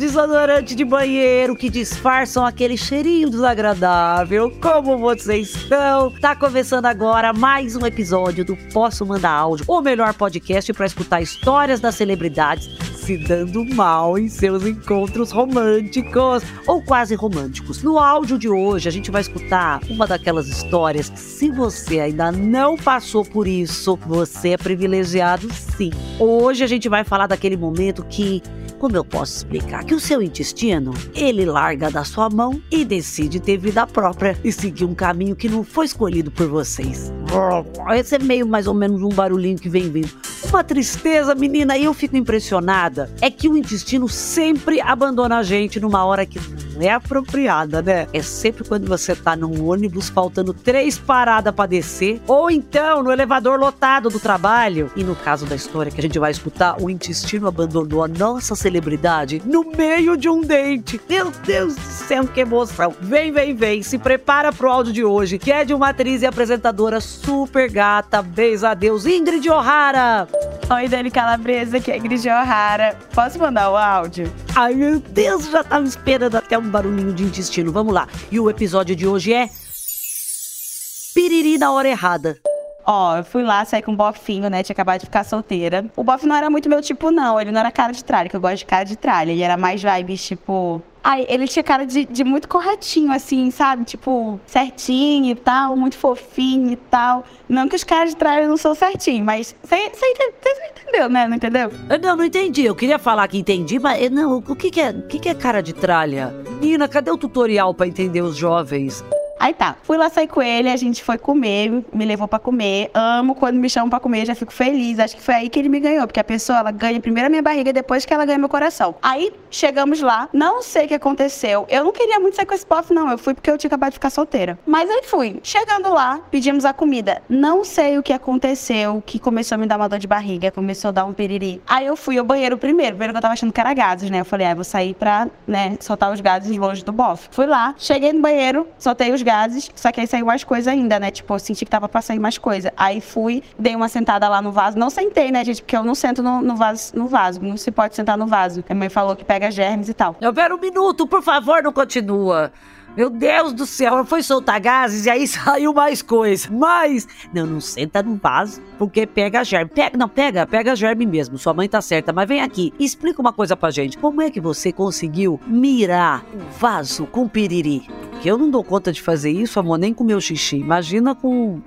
desodorante de banheiro que disfarçam aquele cheirinho desagradável. Como vocês estão? Tá começando agora mais um episódio do Posso Mandar Áudio, o melhor podcast para escutar histórias das celebridades se dando mal em seus encontros românticos ou quase românticos. No áudio de hoje, a gente vai escutar uma daquelas histórias que, se você ainda não passou por isso, você é privilegiado sim. Hoje a gente vai falar daquele momento que como eu posso explicar que o seu intestino, ele larga da sua mão e decide ter vida própria e seguir um caminho que não foi escolhido por vocês. Esse é meio mais ou menos um barulhinho que vem vindo. Uma tristeza, menina, e eu fico impressionada. É que o intestino sempre abandona a gente numa hora que é apropriada, né? É sempre quando você tá num ônibus faltando três paradas para descer, ou então no elevador lotado do trabalho. E no caso da história que a gente vai escutar, o intestino abandonou a nossa celebridade no meio de um date. Meu Deus do céu, que emoção. Vem, vem, vem. Se prepara pro áudio de hoje, que é de uma atriz e apresentadora super gata. Beijo a Deus, Ingrid O'Hara. Oi, Dani Calabresa, aqui é Ingrid O'Hara. Posso mandar o áudio? Ai, meu Deus, já tava esperando até um barulhinho de intestino. Vamos lá. E o episódio de hoje é. Piriri na hora errada. Ó, eu fui lá, saí com um bofinho, né? Tinha acabado de ficar solteira. O bofe não era muito meu tipo, não. Ele não era cara de tralha, que eu gosto de cara de tralha. Ele era mais vibes, tipo. Ai, ele tinha cara de, de muito corretinho, assim, sabe? Tipo, certinho e tal, muito fofinho e tal. Não que os caras de tralha não são certinhos, mas você entendeu, né? Não entendeu? Eu não, não entendi. Eu queria falar que entendi, mas eu não. O que, que é? O que, que é cara de tralha? Nina, cadê o tutorial pra entender os jovens? Aí tá, fui lá sair com ele, a gente foi comer, me levou para comer. Amo quando me chamam para comer, já fico feliz. Acho que foi aí que ele me ganhou, porque a pessoa ela ganha primeiro a minha barriga, depois que ela ganha meu coração. Aí chegamos lá, não sei o que aconteceu. Eu não queria muito sair com esse pof, não. Eu fui porque eu tinha acabado de ficar solteira. Mas aí fui. Chegando lá, pedimos a comida. Não sei o que aconteceu, que começou a me dar uma dor de barriga, começou a dar um piriri. Aí eu fui ao banheiro primeiro, primeiro que eu tava achando que era né? Eu falei, ah, vou sair pra, né, soltar os gases longe do bof. Fui lá, cheguei no banheiro, soltei os gases, só que aí saiu mais coisa ainda, né? Tipo, eu senti que tava pra sair mais coisa. Aí fui, dei uma sentada lá no vaso. Não sentei, né, gente? Porque eu não sento no, no vaso, no vaso. Não se pode sentar no vaso. A mãe falou que pega germes e tal. Eu quero um minuto, por favor, não continua. Meu Deus do céu, ela foi soltar gases e aí saiu mais coisa. Mas, não, não senta no vaso, porque pega germe. Pega, não, pega, pega germe mesmo. Sua mãe tá certa, mas vem aqui, explica uma coisa pra gente. Como é que você conseguiu mirar o vaso com piriri? Porque eu não dou conta de fazer isso, amor, nem com meu xixi. Imagina com.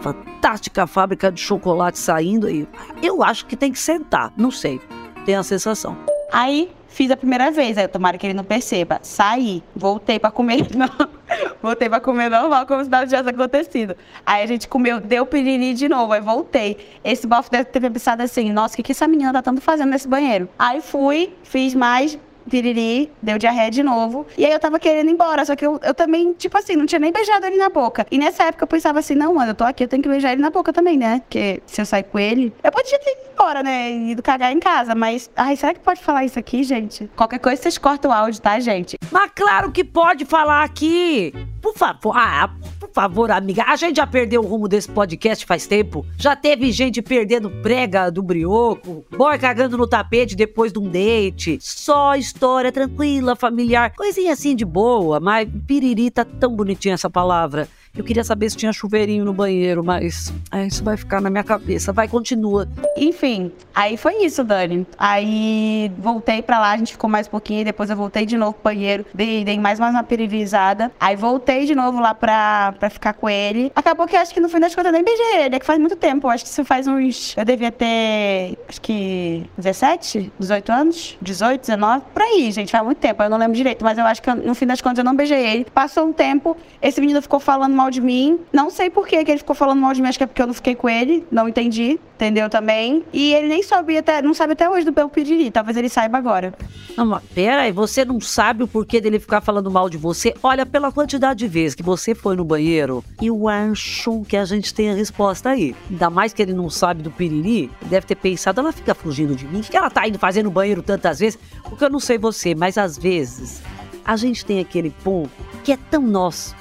Fantástica fábrica de chocolate saindo aí. Eu acho que tem que sentar, não sei. Tem a sensação. Aí fiz a primeira vez, aí tomara que ele não perceba. Saí, voltei para comer, não, voltei para comer normal, como se nada tivesse acontecido. Aí a gente comeu, deu piriri de novo, aí voltei. Esse bofo deve ter pensado assim, nossa, o que, que essa menina tá tanto fazendo nesse banheiro? Aí fui, fiz mais, piriri, deu diarreia de novo. E aí eu tava querendo ir embora, só que eu, eu também, tipo assim, não tinha nem beijado ele na boca. E nessa época eu pensava assim, não, mano, eu tô aqui, eu tenho que beijar ele na boca também, né? Porque se eu sair com ele, eu podia ter ido embora, né? Ido cagar em casa, mas. Ai, será que pode falar isso aqui, gente? Qualquer coisa vocês cortam o áudio, tá, gente? Mas claro que pode falar aqui! Por favor, ah, favor, amiga. A gente já perdeu o rumo desse podcast faz tempo. Já teve gente perdendo prega do brioco, boy cagando no tapete depois de um date. Só história tranquila, familiar, coisinha assim de boa, mas piriri tá tão bonitinha essa palavra. Eu queria saber se tinha chuveirinho no banheiro, mas é, isso vai ficar na minha cabeça. Vai, continua. Enfim, aí foi isso, Dani. Aí voltei pra lá, a gente ficou mais um pouquinho, depois eu voltei de novo pro banheiro, dei, dei mais, mais uma peririzada. Aí voltei de novo lá pra, pra ficar com ele. Acabou que acho que no fim das contas eu nem beijei ele, é que faz muito tempo. Acho que isso faz uns. Eu devia ter. Acho que 17, 18 anos, 18, 19, por aí, gente. Faz muito tempo, eu não lembro direito, mas eu acho que no fim das contas eu não beijei ele. Passou um tempo, esse menino ficou falando mal de mim. Não sei por que ele ficou falando mal de mim, acho que é porque eu não fiquei com ele, não entendi, entendeu também. E ele nem sabia até, não sabe até hoje do meu piriri, talvez ele saiba agora. Não, mas pera aí, você não sabe o porquê dele ficar falando mal de você? Olha, pela quantidade de vezes que você foi no banheiro, eu acho que a gente tem a resposta aí. Ainda mais que ele não sabe do piriri, deve ter pensado, ela fica fugindo de mim, o que ela tá indo fazer no banheiro tantas vezes? Porque eu não sei você, mas às vezes a gente tem aquele ponto que é tão nosso,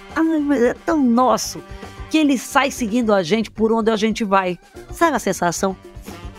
é tão nosso, que ele sai seguindo a gente por onde a gente vai. Sabe a sensação?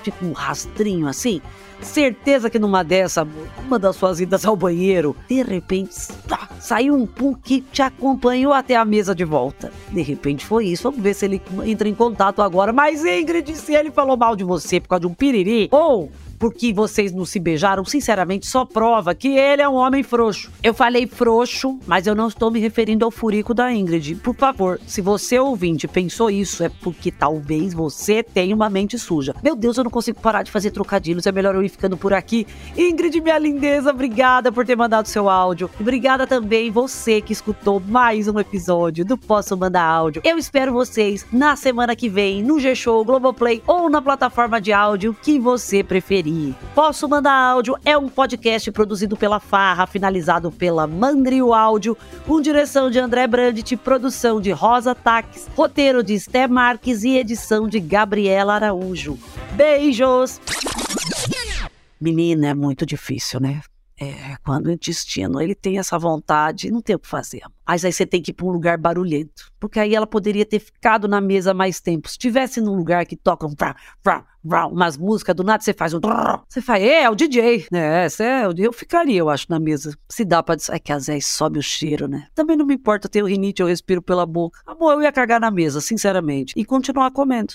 Tipo um rastrinho assim? Certeza que numa dessa, uma das suas idas ao banheiro, de repente, tá, saiu um pum que te acompanhou até a mesa de volta. De repente foi isso. Vamos ver se ele entra em contato agora. Mas Ingrid, se ele falou mal de você por causa de um piriri, ou porque vocês não se beijaram, sinceramente, só prova que ele é um homem frouxo. Eu falei frouxo, mas eu não estou me referindo ao furico da Ingrid. Por favor, se você ouvinte pensou isso, é porque talvez você tenha uma mente suja. Meu Deus, eu não consigo parar de fazer trocadilhos, é melhor eu ir ficando por aqui. Ingrid, minha lindeza, obrigada por ter mandado seu áudio. Obrigada também você que escutou mais um episódio do Posso Mandar Áudio. Eu espero vocês na semana que vem no G-Show, Globoplay ou na plataforma de áudio que você preferir. Posso Mandar Áudio é um podcast produzido pela Farra, finalizado pela Mandrio Áudio, com direção de André Brandt, produção de Rosa Taques, roteiro de Esté Marques e edição de Gabriela Araújo. Beijos! Menina, é muito difícil, né? É, quando o intestino ele tem essa vontade, não tem o que fazer. Mas aí você tem que ir para um lugar barulhento. Porque aí ela poderia ter ficado na mesa mais tempo. Se tivesse num lugar que toca um vrá, vrá, vrá, umas músicas, do nada você faz um. Você faz, é, é o DJ. É, é, eu ficaria, eu acho, na mesa. Se dá pra. É que às vezes sobe o cheiro, né? Também não me importa, eu tenho rinite, eu respiro pela boca. Amor, eu ia cagar na mesa, sinceramente. E continuar comendo.